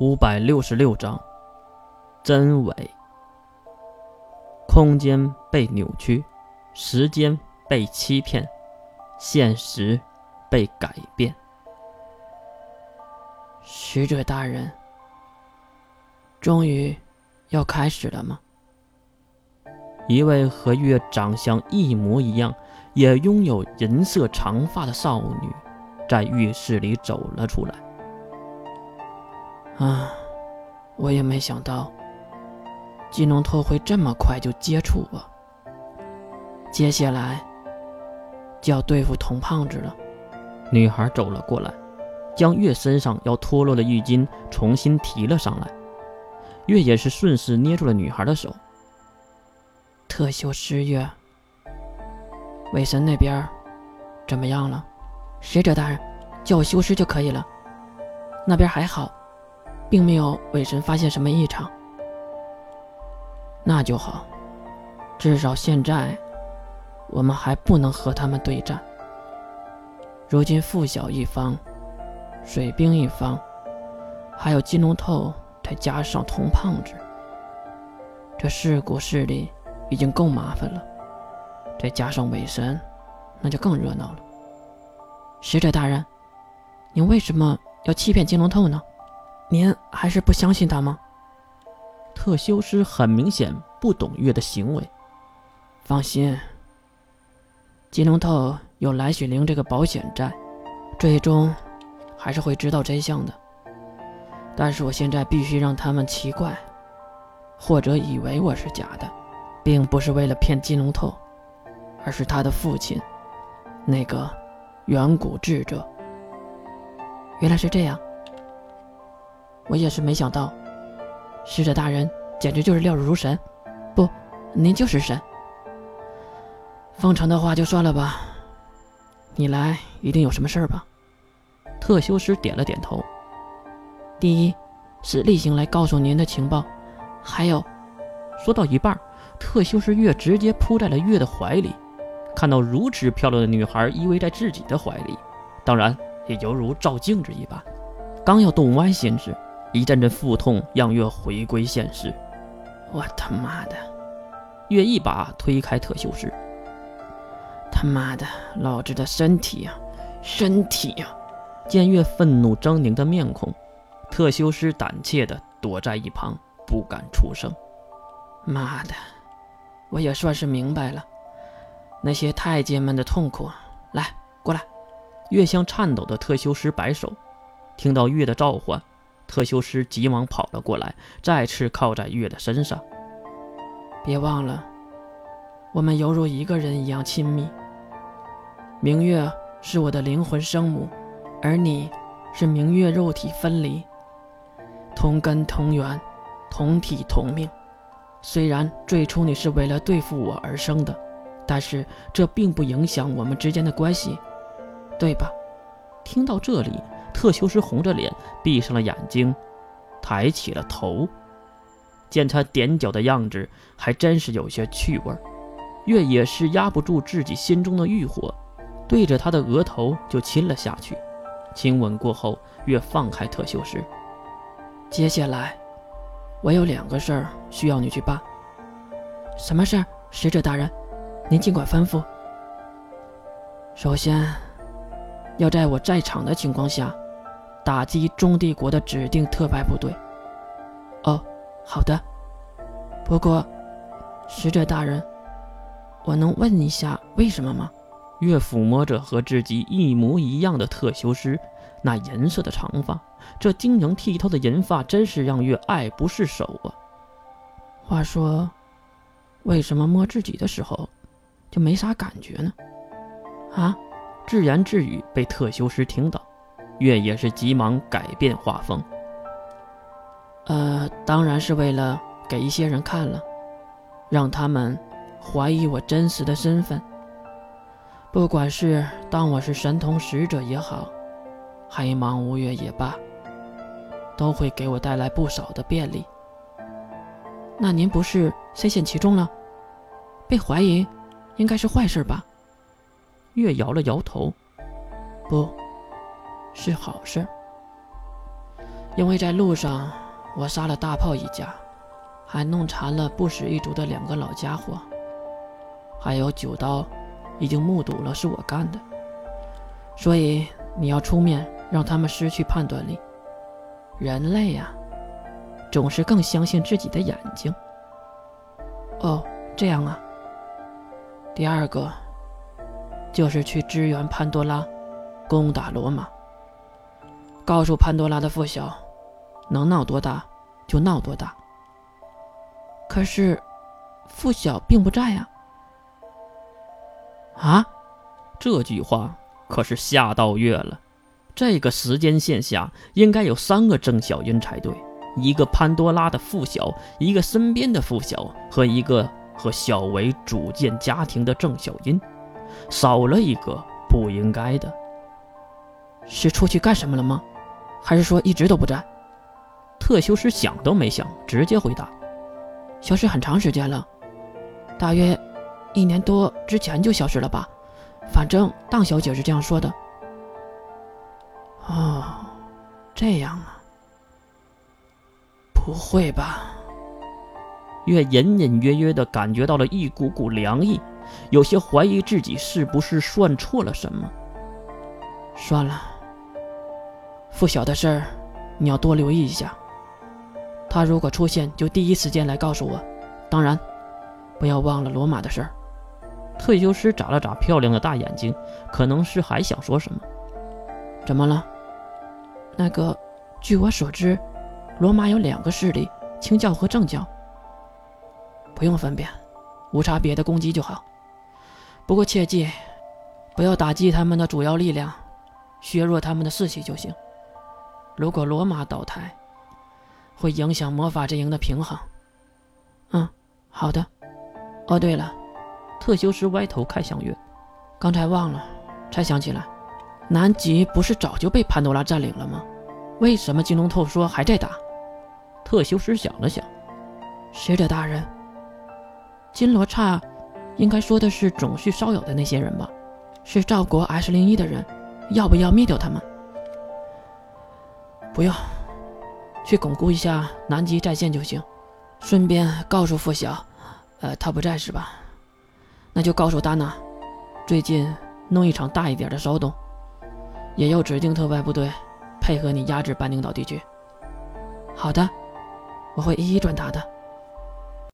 五百六十六章，真伪。空间被扭曲，时间被欺骗，现实被改变。使者大人，终于要开始了吗？一位和月长相一模一样，也拥有银色长发的少女，在浴室里走了出来。啊，我也没想到，金龙头会这么快就接触我。接下来就要对付童胖子了。女孩走了过来，将月身上要脱落的浴巾重新提了上来。月也是顺势捏住了女孩的手。特修师月，伪神那边怎么样了？使者大人，叫我修师就可以了。那边还好。并没有伪神发现什么异常，那就好。至少现在，我们还不能和他们对战。如今附小一方，水兵一方，还有金龙透，再加上童胖子，这四股势力已经够麻烦了。再加上伪神，那就更热闹了。使者大人，您为什么要欺骗金龙透呢？您还是不相信他吗？特修斯很明显不懂月的行为。放心，金龙头有来雪灵这个保险在，最终还是会知道真相的。但是我现在必须让他们奇怪，或者以为我是假的，并不是为了骗金龙头，而是他的父亲，那个远古智者。原来是这样。我也是没想到，使者大人简直就是料如神，不，您就是神。奉承的话就算了吧，你来一定有什么事儿吧？特修斯点了点头。第一是例行来告诉您的情报，还有，说到一半，特修斯月直接扑在了月的怀里，看到如此漂亮的女孩依偎在自己的怀里，当然也犹如照镜子一般，刚要动歪心思。一阵阵腹痛让月回归现实。我他妈的！月一把推开特修斯。他妈的，老子的身体呀，身体呀！见月愤怒狰狞的面孔，特修斯胆怯的躲在一旁，不敢出声。妈的，我也算是明白了那些太监们的痛苦。来，过来！月向颤抖的特修斯摆手。听到月的召唤。特修斯急忙跑了过来，再次靠在月的身上。别忘了，我们犹如一个人一样亲密。明月是我的灵魂生母，而你是明月肉体分离，同根同源，同体同命。虽然最初你是为了对付我而生的，但是这并不影响我们之间的关系，对吧？听到这里。特修斯红着脸，闭上了眼睛，抬起了头，见他踮脚的样子，还真是有些趣味。月也是压不住自己心中的欲火，对着他的额头就亲了下去。亲吻过后，月放开特修斯。接下来，我有两个事儿需要你去办。什么事儿，使者大人？您尽管吩咐。首先，要在我在场的情况下。打击中帝国的指定特派部队。哦，好的。不过，使者大人，我能问一下为什么吗？月抚摸着和自己一模一样的特修斯那银色的长发，这晶莹剔透的银发真是让月爱不释手啊。话说，为什么摸自己的时候就没啥感觉呢？啊！自言自语被特修斯听到。月也是急忙改变画风。呃，当然是为了给一些人看了，让他们怀疑我真实的身份。不管是当我是神童使者也好，黑芒无月也罢，都会给我带来不少的便利。那您不是深陷其中了？被怀疑，应该是坏事吧？月摇了摇头，不。是好事。因为在路上我杀了大炮一家，还弄残了不死一族的两个老家伙，还有九刀已经目睹了是我干的，所以你要出面让他们失去判断力。人类呀，总是更相信自己的眼睛。哦，这样啊。第二个就是去支援潘多拉，攻打罗马。告诉潘多拉的父小，能闹多大就闹多大。可是，父小并不在呀。啊，这句话可是吓到月了。这个时间线下应该有三个郑小音才对，一个潘多拉的父小，一个身边的父小，和一个和小维组建家庭的郑小音，少了一个不应该的。是出去干什么了吗？还是说一直都不在？特修斯想都没想，直接回答：“消失很长时间了，大约一年多之前就消失了吧？反正当小姐是这样说的。”哦，这样啊？不会吧？月隐隐约约的感觉到了一股股凉意，有些怀疑自己是不是算错了什么。算了。附小的事儿，你要多留意一下。他如果出现，就第一时间来告诉我。当然，不要忘了罗马的事儿。退休师眨了眨漂亮的大眼睛，可能是还想说什么。怎么了？那个，据我所知，罗马有两个势力：清教和正教。不用分辨，无差别的攻击就好。不过切记，不要打击他们的主要力量，削弱他们的士气就行。如果罗马倒台，会影响魔法阵营的平衡。嗯，好的。哦，对了，特修斯歪头看向月，刚才忘了，才想起来，南极不是早就被潘多拉占领了吗？为什么金龙透说还在打？特修斯想了想，使者大人，金罗刹应该说的是种绪稍有的那些人吧？是赵国 S 零一的人，要不要灭掉他们？不用，去巩固一下南极战线就行。顺便告诉付晓，呃，他不在是吧？那就告诉丹娜，最近弄一场大一点的骚动，也要指定特派部队配合你压制半领导地区。好的，我会一一转达的。